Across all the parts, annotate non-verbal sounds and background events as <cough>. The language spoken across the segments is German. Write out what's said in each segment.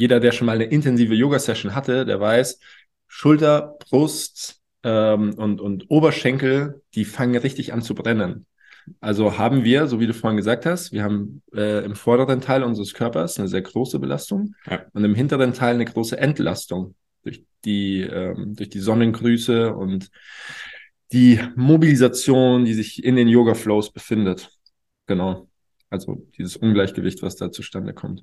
jeder, der schon mal eine intensive Yoga-Session hatte, der weiß, Schulter, Brust ähm, und, und Oberschenkel, die fangen richtig an zu brennen. Also haben wir, so wie du vorhin gesagt hast, wir haben äh, im vorderen Teil unseres Körpers eine sehr große Belastung ja. und im hinteren Teil eine große Entlastung durch die, ähm, durch die Sonnengrüße und die Mobilisation, die sich in den Yoga-Flows befindet. Genau. Also dieses Ungleichgewicht, was da zustande kommt.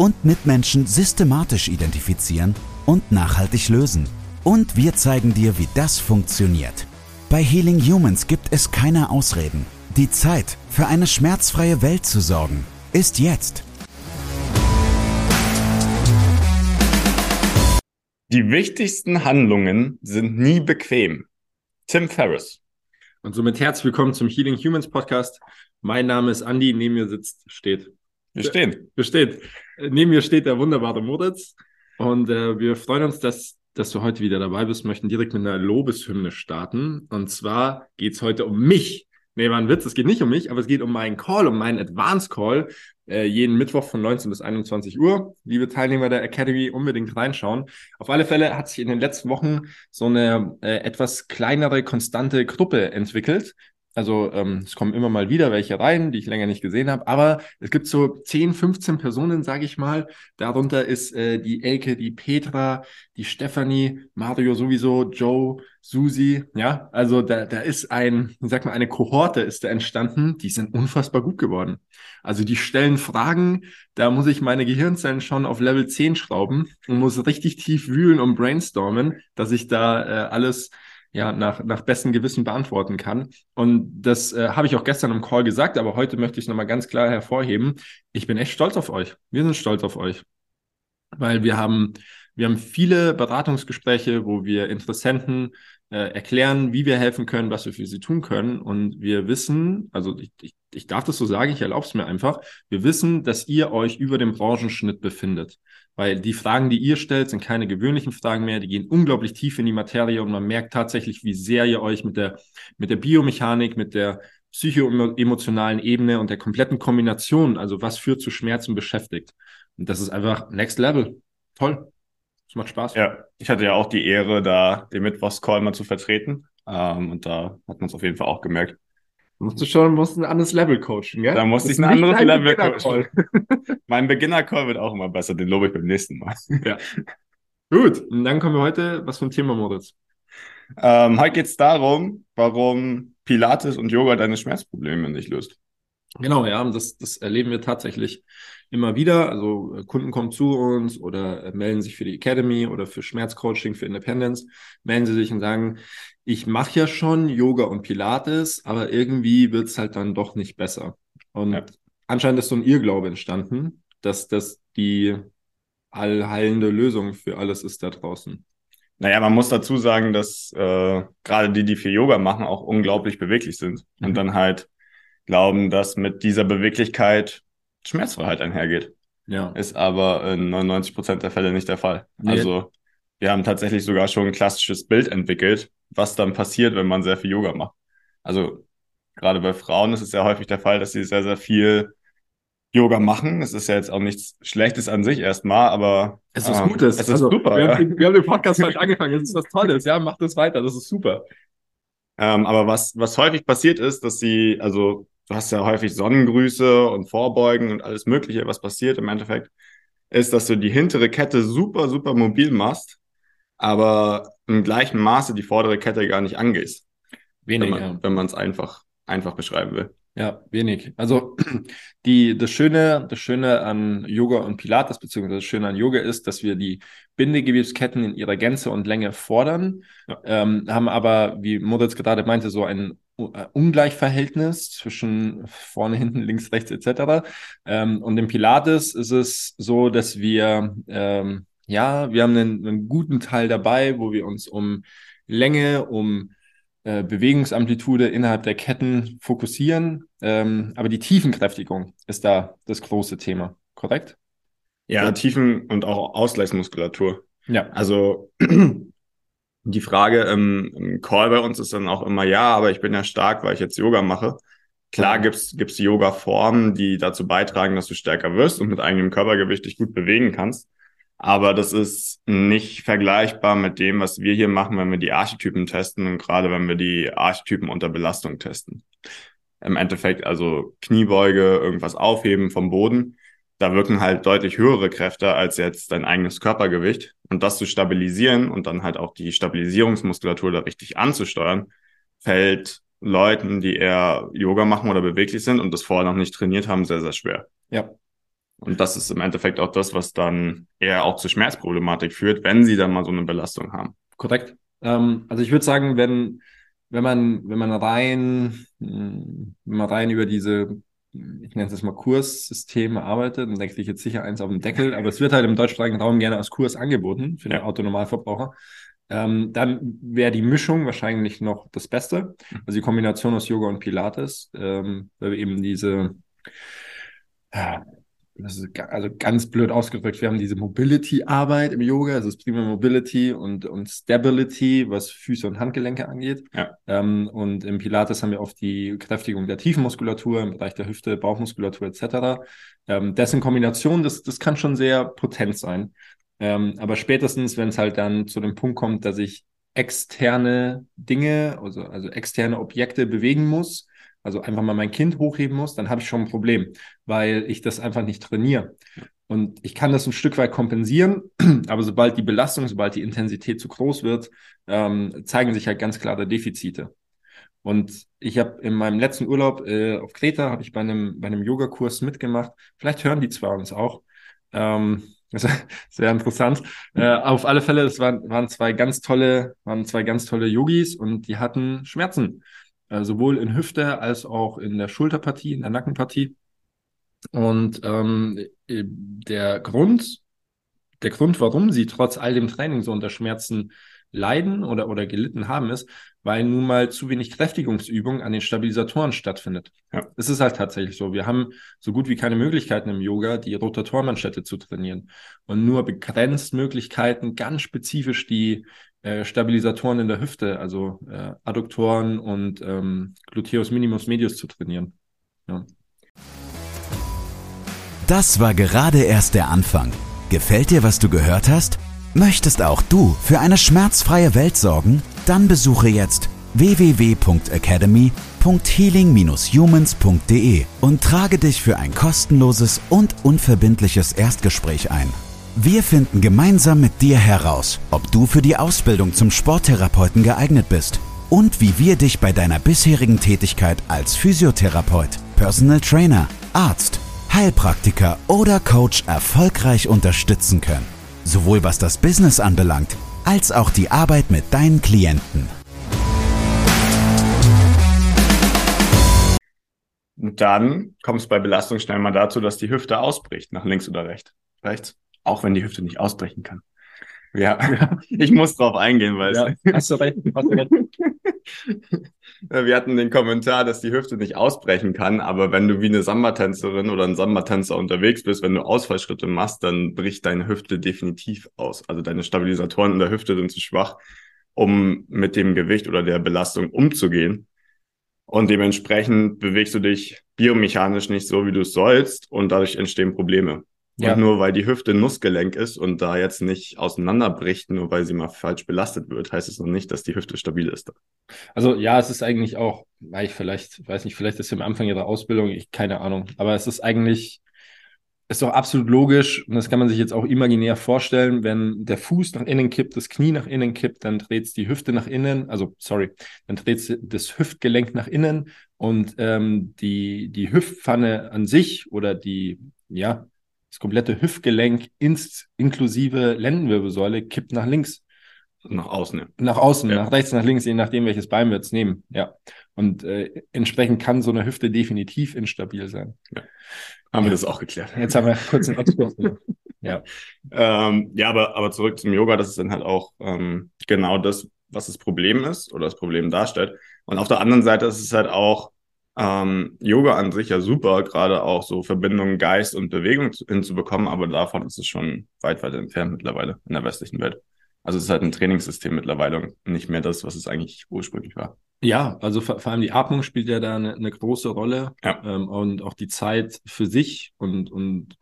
und Mitmenschen systematisch identifizieren und nachhaltig lösen. Und wir zeigen dir, wie das funktioniert. Bei Healing Humans gibt es keine Ausreden. Die Zeit, für eine schmerzfreie Welt zu sorgen, ist jetzt. Die wichtigsten Handlungen sind nie bequem. Tim Ferriss. Und somit herzlich willkommen zum Healing Humans Podcast. Mein Name ist Andy, neben mir sitzt, steht. Wir stehen. Wir stehen. Neben mir steht der wunderbare Moritz. Und äh, wir freuen uns, dass dass du heute wieder dabei bist, möchten direkt mit einer Lobeshymne starten. Und zwar geht es heute um mich. Nee, war ein Witz, es geht nicht um mich, aber es geht um meinen Call, um meinen Advance Call. Äh, jeden Mittwoch von 19 bis 21 Uhr. Liebe Teilnehmer der Academy, unbedingt reinschauen. Auf alle Fälle hat sich in den letzten Wochen so eine äh, etwas kleinere, konstante Gruppe entwickelt, also ähm, es kommen immer mal wieder welche rein, die ich länger nicht gesehen habe, aber es gibt so 10, 15 Personen, sage ich mal. Darunter ist äh, die Elke, die Petra, die Stefanie, Mario sowieso, Joe, Susi. Ja, also da, da ist ein, sag mal, eine Kohorte ist da entstanden, die sind unfassbar gut geworden. Also die stellen Fragen, da muss ich meine Gehirnzellen schon auf Level 10 schrauben und muss richtig tief wühlen und brainstormen, dass ich da äh, alles ja, nach, nach bestem Gewissen beantworten kann. Und das äh, habe ich auch gestern im Call gesagt, aber heute möchte ich es nochmal ganz klar hervorheben. Ich bin echt stolz auf euch. Wir sind stolz auf euch. Weil wir haben, wir haben viele Beratungsgespräche, wo wir Interessenten äh, erklären, wie wir helfen können, was wir für sie tun können. Und wir wissen, also ich, ich, ich darf das so sagen, ich erlaube es mir einfach, wir wissen, dass ihr euch über dem Branchenschnitt befindet weil die Fragen, die ihr stellt, sind keine gewöhnlichen Fragen mehr, die gehen unglaublich tief in die Materie und man merkt tatsächlich, wie sehr ihr euch mit der, mit der Biomechanik, mit der psychoemotionalen Ebene und der kompletten Kombination, also was führt zu Schmerzen, beschäftigt. Und das ist einfach Next Level. Toll. Das macht Spaß. Ja, ich hatte ja auch die Ehre, da den Mittwochscall mal zu vertreten. Ähm, und da hat man es auf jeden Fall auch gemerkt. Musst du schon, musst ein anderes Level coachen, gell? Da musste ich ein anderes Level coachen. <laughs> mein Beginner-Call wird auch immer besser, den lobe ich beim nächsten Mal. Ja. Gut, und dann kommen wir heute, was für ein Thema, Moritz? Ähm, heute geht es darum, warum Pilates und Yoga deine Schmerzprobleme nicht löst. Genau, ja, das, das erleben wir tatsächlich immer wieder. Also äh, Kunden kommen zu uns oder äh, melden sich für die Academy oder für Schmerzcoaching, für Independence, melden sie sich und sagen, ich mache ja schon Yoga und Pilates, aber irgendwie wird es halt dann doch nicht besser. Und ja. anscheinend ist so ein Irrglaube entstanden, dass das die allheilende Lösung für alles ist da draußen. Naja, man muss dazu sagen, dass äh, gerade die, die für Yoga machen, auch unglaublich beweglich sind mhm. und dann halt glauben, dass mit dieser Beweglichkeit Schmerzfreiheit einhergeht. Ja. Ist aber in 99 Prozent der Fälle nicht der Fall. Nee. Also wir haben tatsächlich sogar schon ein klassisches Bild entwickelt, was dann passiert, wenn man sehr viel Yoga macht. Also gerade bei Frauen ist es ja häufig der Fall, dass sie sehr, sehr viel Yoga machen. Es ist ja jetzt auch nichts Schlechtes an sich erstmal, aber es ist was ähm, Gutes. Es ist also, super. Wir, ja. haben, wir, haben, den Podcast falsch angefangen. Es ist was Tolles. Ja, macht es weiter. Das ist super. Ähm, aber was, was häufig passiert ist, dass sie, also du hast ja häufig Sonnengrüße und Vorbeugen und alles Mögliche, was passiert im Endeffekt, ist, dass du die hintere Kette super, super mobil machst, aber im gleichen Maße die vordere Kette gar nicht angehst. Wenig, wenn man es einfach, einfach beschreiben will. Ja, wenig. Also <clears throat> die, das Schöne, das Schöne an Yoga und Pilates, beziehungsweise das Schöne an Yoga ist, dass wir die Bindegewebsketten in ihrer Gänze und Länge fordern, ja. ähm, haben aber, wie Moritz gerade meinte, so einen Ungleichverhältnis zwischen vorne, hinten, links, rechts etc. Ähm, und im Pilates ist es so, dass wir, ähm, ja, wir haben einen, einen, guten Teil dabei, wo wir uns um Länge, um äh, Bewegungsamplitude innerhalb der Ketten fokussieren. Ähm, aber die Tiefenkräftigung ist da das große Thema, korrekt? Ja, ja. Tiefen- und auch Ausgleichsmuskulatur. Ja. Also <clears throat> die Frage im, im, Call bei uns ist dann auch immer, ja, aber ich bin ja stark, weil ich jetzt Yoga mache. Klar gibt's gibt's Yoga-Formen, die dazu beitragen, dass du stärker wirst und mit eigenem Körpergewicht dich gut bewegen kannst. Aber das ist nicht vergleichbar mit dem, was wir hier machen, wenn wir die Archetypen testen und gerade wenn wir die Archetypen unter Belastung testen. Im Endeffekt also Kniebeuge, irgendwas aufheben vom Boden da wirken halt deutlich höhere Kräfte als jetzt dein eigenes Körpergewicht. Und das zu stabilisieren und dann halt auch die Stabilisierungsmuskulatur da richtig anzusteuern, fällt Leuten, die eher Yoga machen oder beweglich sind und das vorher noch nicht trainiert haben, sehr, sehr schwer. Ja. Und das ist im Endeffekt auch das, was dann eher auch zu Schmerzproblematik führt, wenn sie dann mal so eine Belastung haben. Korrekt. Ähm, also ich würde sagen, wenn, wenn man, wenn man rein, wenn man rein über diese ich nenne es jetzt mal Kurssysteme arbeitet, dann denke ich jetzt sicher eins auf dem Deckel, aber es wird halt im deutschsprachigen Raum gerne als Kurs angeboten für den ja. Autonormalverbraucher. Ähm, dann wäre die Mischung wahrscheinlich noch das Beste. Mhm. Also die Kombination aus Yoga und Pilates, ähm, weil wir eben diese, äh, das ist also ganz blöd ausgedrückt, wir haben diese Mobility-Arbeit im Yoga, also es ist prima Mobility und, und Stability, was Füße und Handgelenke angeht. Ja. Ähm, und im Pilates haben wir oft die Kräftigung der Tiefenmuskulatur im Bereich der Hüfte, Bauchmuskulatur etc. Ähm, dessen Kombination, das, das kann schon sehr potent sein. Ähm, aber spätestens, wenn es halt dann zu dem Punkt kommt, dass ich externe Dinge, also, also externe Objekte bewegen muss, also einfach mal mein Kind hochheben muss, dann habe ich schon ein Problem, weil ich das einfach nicht trainiere. Und ich kann das ein Stück weit kompensieren, <clears throat> aber sobald die Belastung, sobald die Intensität zu groß wird, ähm, zeigen sich halt ganz klare Defizite. Und ich habe in meinem letzten Urlaub äh, auf Kreta, habe ich bei einem, bei einem Yogakurs mitgemacht. Vielleicht hören die zwar uns auch. Ähm, <laughs> sehr interessant. Äh, auf alle Fälle, das waren, waren zwei ganz tolle, waren zwei ganz tolle Yogis und die hatten Schmerzen äh, sowohl in Hüfte als auch in der Schulterpartie, in der Nackenpartie. Und ähm, äh, der Grund, der Grund, warum sie trotz all dem Training so unter Schmerzen leiden oder, oder gelitten haben, ist, weil nun mal zu wenig Kräftigungsübung an den Stabilisatoren stattfindet. Ja. Es ist halt tatsächlich so. Wir haben so gut wie keine Möglichkeiten im Yoga, die Rotatorenmanschette zu trainieren. Und nur begrenzt Möglichkeiten, ganz spezifisch die äh, Stabilisatoren in der Hüfte, also äh, Adduktoren und ähm, Gluteus Minimus Medius zu trainieren. Ja. Das war gerade erst der Anfang. Gefällt dir, was du gehört hast? Möchtest auch du für eine schmerzfreie Welt sorgen? Dann besuche jetzt www.academy.healing-humans.de und trage dich für ein kostenloses und unverbindliches Erstgespräch ein. Wir finden gemeinsam mit dir heraus, ob du für die Ausbildung zum Sporttherapeuten geeignet bist und wie wir dich bei deiner bisherigen Tätigkeit als Physiotherapeut, Personal Trainer, Arzt, Heilpraktiker oder Coach erfolgreich unterstützen können. Sowohl was das Business anbelangt, als auch die Arbeit mit deinen Klienten. Dann kommt es bei Belastung schnell mal dazu, dass die Hüfte ausbricht, nach links oder rechts. Rechts auch wenn die Hüfte nicht ausbrechen kann. Ja, <laughs> ich muss drauf eingehen, weil ja, hast du recht, hast du recht. <laughs> Wir hatten den Kommentar, dass die Hüfte nicht ausbrechen kann, aber wenn du wie eine Samba-Tänzerin oder ein Samba-Tänzer unterwegs bist, wenn du Ausfallschritte machst, dann bricht deine Hüfte definitiv aus. Also deine Stabilisatoren in der Hüfte sind zu schwach, um mit dem Gewicht oder der Belastung umzugehen. Und dementsprechend bewegst du dich biomechanisch nicht so, wie du es sollst und dadurch entstehen Probleme. Ja. Und nur weil die Hüfte Nussgelenk ist und da jetzt nicht auseinanderbricht, nur weil sie mal falsch belastet wird, heißt es noch nicht, dass die Hüfte stabil ist. Also ja, es ist eigentlich auch, weil ich vielleicht, weiß nicht, vielleicht ist es am Anfang ihrer Ausbildung, ich keine Ahnung, aber es ist eigentlich, ist doch absolut logisch und das kann man sich jetzt auch imaginär vorstellen, wenn der Fuß nach innen kippt, das Knie nach innen kippt, dann dreht die Hüfte nach innen, also sorry, dann dreht das Hüftgelenk nach innen und ähm, die, die Hüftpfanne an sich oder die, ja, das komplette Hüftgelenk ins, inklusive Lendenwirbelsäule kippt nach links. Nach außen. Nach außen, ja. nach rechts, nach links, je nachdem, welches Bein wir jetzt nehmen. Ja. Und äh, entsprechend kann so eine Hüfte definitiv instabil sein. Ja. Haben wir das auch geklärt. Jetzt haben wir kurz den Exkurs. <laughs> ja. Ähm, ja, aber, aber zurück zum Yoga, das ist dann halt auch ähm, genau das, was das Problem ist oder das Problem darstellt. Und auf der anderen Seite ist es halt auch ähm, Yoga an sich ja super, gerade auch so Verbindungen Geist und Bewegung hinzubekommen, aber davon ist es schon weit, weit entfernt mittlerweile in der westlichen Welt. Also es ist halt ein Trainingssystem mittlerweile und nicht mehr das, was es eigentlich ursprünglich war. Ja, also vor, vor allem die Atmung spielt ja da eine, eine große Rolle ja. ähm, und auch die Zeit für sich und, und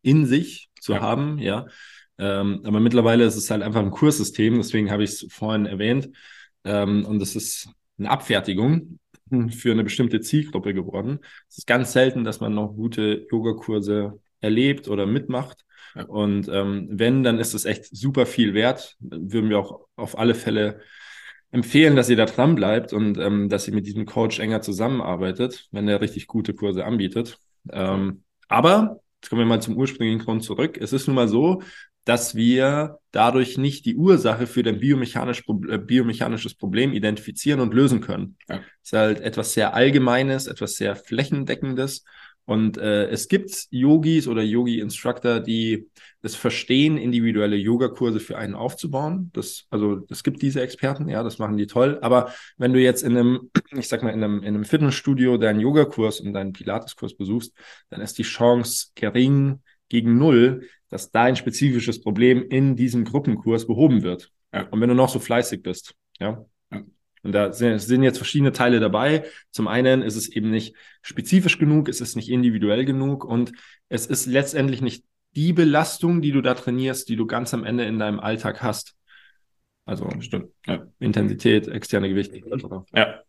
in sich zu ja. haben, ja. Ähm, aber mittlerweile ist es halt einfach ein Kurssystem, deswegen habe ich es vorhin erwähnt. Ähm, und es ist eine Abfertigung für eine bestimmte Zielgruppe geworden. Es ist ganz selten, dass man noch gute Yogakurse erlebt oder mitmacht. Ja. Und ähm, wenn, dann ist es echt super viel wert. Würden wir auch auf alle Fälle empfehlen, dass ihr da dran bleibt und ähm, dass ihr mit diesem Coach enger zusammenarbeitet, wenn er richtig gute Kurse anbietet. Ähm, aber, jetzt kommen wir mal zum ursprünglichen Grund zurück. Es ist nun mal so, dass wir dadurch nicht die Ursache für ein biomechanisch, äh, biomechanisches Problem identifizieren und lösen können. Ja. Es ist halt etwas sehr Allgemeines, etwas sehr Flächendeckendes und äh, es gibt Yogis oder Yogi-Instructor, die es verstehen, individuelle Yogakurse für einen aufzubauen. Das, also es gibt diese Experten, ja, das machen die toll. Aber wenn du jetzt in einem, <clears throat> ich sag mal, in einem, in einem Fitnessstudio deinen Yogakurs und deinen Pilateskurs besuchst, dann ist die Chance gering gegen null, dass dein spezifisches Problem in diesem Gruppenkurs behoben wird. Ja. Und wenn du noch so fleißig bist, ja, und da sind jetzt verschiedene Teile dabei. Zum einen ist es eben nicht spezifisch genug, es ist nicht individuell genug und es ist letztendlich nicht die Belastung, die du da trainierst, die du ganz am Ende in deinem Alltag hast. Also Stimmt. Ja. Intensität, externe Gewicht. Ja.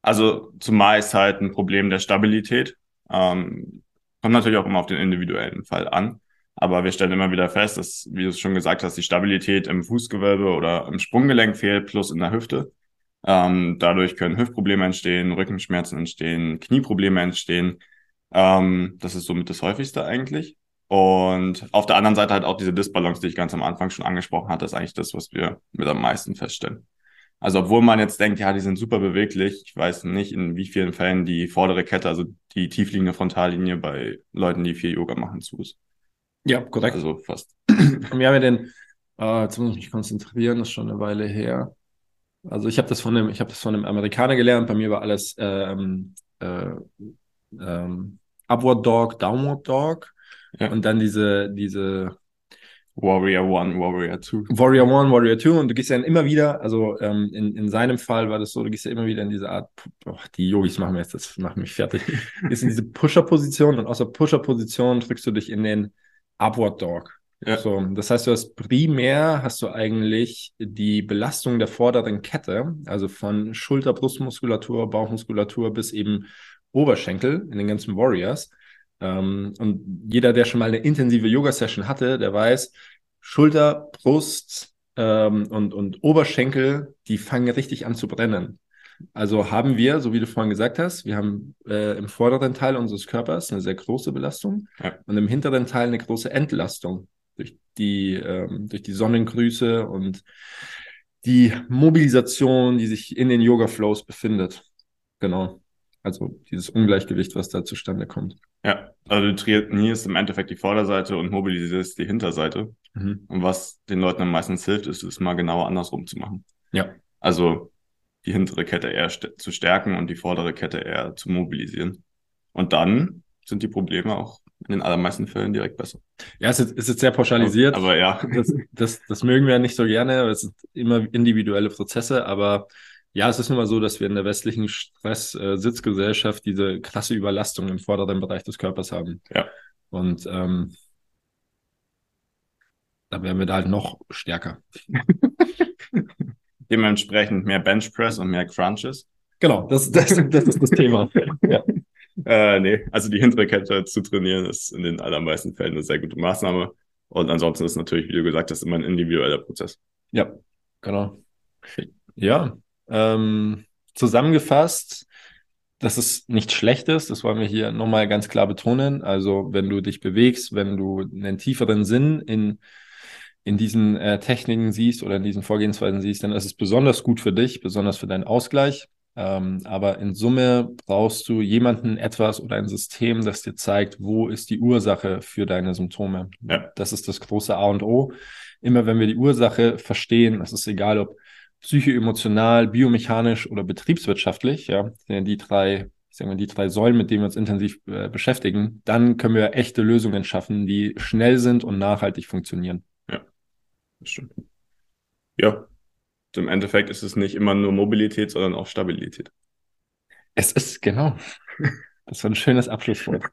Also zumeist halt ein Problem der Stabilität. Ähm, kommt natürlich auch immer auf den individuellen Fall an. Aber wir stellen immer wieder fest, dass, wie du es schon gesagt hast, die Stabilität im Fußgewölbe oder im Sprunggelenk fehlt, plus in der Hüfte. Ähm, dadurch können Hüftprobleme entstehen, Rückenschmerzen entstehen, Knieprobleme entstehen. Ähm, das ist somit das häufigste eigentlich. Und auf der anderen Seite halt auch diese Disbalance, die ich ganz am Anfang schon angesprochen hatte, ist eigentlich das, was wir mit am meisten feststellen. Also obwohl man jetzt denkt, ja, die sind super beweglich, ich weiß nicht, in wie vielen Fällen die vordere Kette, also die tiefliegende Frontallinie bei Leuten, die viel Yoga machen, zu ist. Ja, korrekt. Also fast. Und wie haben wir denn, äh, jetzt muss ich mich konzentrieren, das ist schon eine Weile her. Also ich habe das von einem, ich habe das von einem Amerikaner gelernt. Bei mir war alles ähm, äh, ähm, Upward Dog, Downward Dog ja. und dann diese diese Warrior One, Warrior Two. Warrior One, Warrior Two und du gehst ja dann immer wieder, also ähm, in, in seinem Fall war das so, du gehst ja immer wieder in diese Art, oh, die Yogis machen mir jetzt, das machen mich fertig, <laughs> ist in diese Pusher-Position und aus der Pusher-Position drückst du dich in den Upward Dog. Ja. So, das heißt, du hast primär hast du eigentlich die Belastung der vorderen Kette, also von Schulter, Brustmuskulatur, Bauchmuskulatur bis eben Oberschenkel in den ganzen Warriors. Ähm, und jeder, der schon mal eine intensive Yoga-Session hatte, der weiß, Schulter, Brust ähm, und, und Oberschenkel, die fangen richtig an zu brennen. Also haben wir, so wie du vorhin gesagt hast, wir haben äh, im vorderen Teil unseres Körpers eine sehr große Belastung ja. und im hinteren Teil eine große Entlastung durch die, ähm, durch die Sonnengrüße und die Mobilisation, die sich in den Yoga-Flows befindet. Genau. Also dieses Ungleichgewicht, was da zustande kommt. Ja, also du trainierst im Endeffekt die Vorderseite und mobilisierst die Hinterseite. Mhm. Und was den Leuten am meisten hilft, ist es mal genauer andersrum zu machen. Ja. Also die hintere Kette eher st zu stärken und die vordere Kette eher zu mobilisieren. Und dann sind die Probleme auch in den allermeisten Fällen direkt besser. Ja, es ist, ist jetzt sehr pauschalisiert. Aber, aber ja. Das, das, das mögen wir ja nicht so gerne. Es sind immer individuelle Prozesse, aber ja, es ist nun mal so, dass wir in der westlichen Stress-Sitzgesellschaft diese krasse Überlastung im vorderen Bereich des Körpers haben. Ja. Und ähm, da werden wir da halt noch stärker. <laughs> Dementsprechend mehr Benchpress und mehr Crunches. Genau, das, das, <laughs> das ist das Thema. ja. Äh, nee, also die hintere Kette zu trainieren ist in den allermeisten Fällen eine sehr gute Maßnahme. Und ansonsten ist natürlich, wie du gesagt hast, immer ein individueller Prozess. Ja, genau. Ja, ähm, zusammengefasst, dass es nicht schlecht ist, das wollen wir hier nochmal ganz klar betonen. Also wenn du dich bewegst, wenn du einen tieferen Sinn in, in diesen äh, Techniken siehst oder in diesen Vorgehensweisen siehst, dann ist es besonders gut für dich, besonders für deinen Ausgleich. Ähm, aber in Summe brauchst du jemanden, etwas oder ein System, das dir zeigt, wo ist die Ursache für deine Symptome. Ja. Das ist das große A und O. Immer wenn wir die Ursache verstehen, es ist egal, ob psychoemotional, biomechanisch oder betriebswirtschaftlich, ja, die drei, ich sage mal, die drei Säulen, mit denen wir uns intensiv äh, beschäftigen, dann können wir echte Lösungen schaffen, die schnell sind und nachhaltig funktionieren. Ja, das stimmt. Ja, im Endeffekt ist es nicht immer nur Mobilität, sondern auch Stabilität. Es ist, genau. Das war ein schönes Abschlusswort.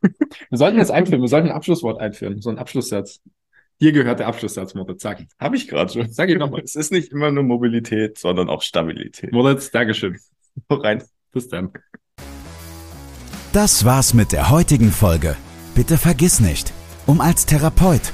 Wir sollten das einführen, wir sollten ein Abschlusswort einführen, so ein Abschlusssatz. Dir gehört der Abschlusssatz, Moritz. Sag. Habe ich gerade schon. Sag ich nochmal. <laughs> Es ist nicht immer nur Mobilität, sondern auch Stabilität. Moritz, Dankeschön. Rein. Bis dann. Das war's mit der heutigen Folge. Bitte vergiss nicht, um als Therapeut,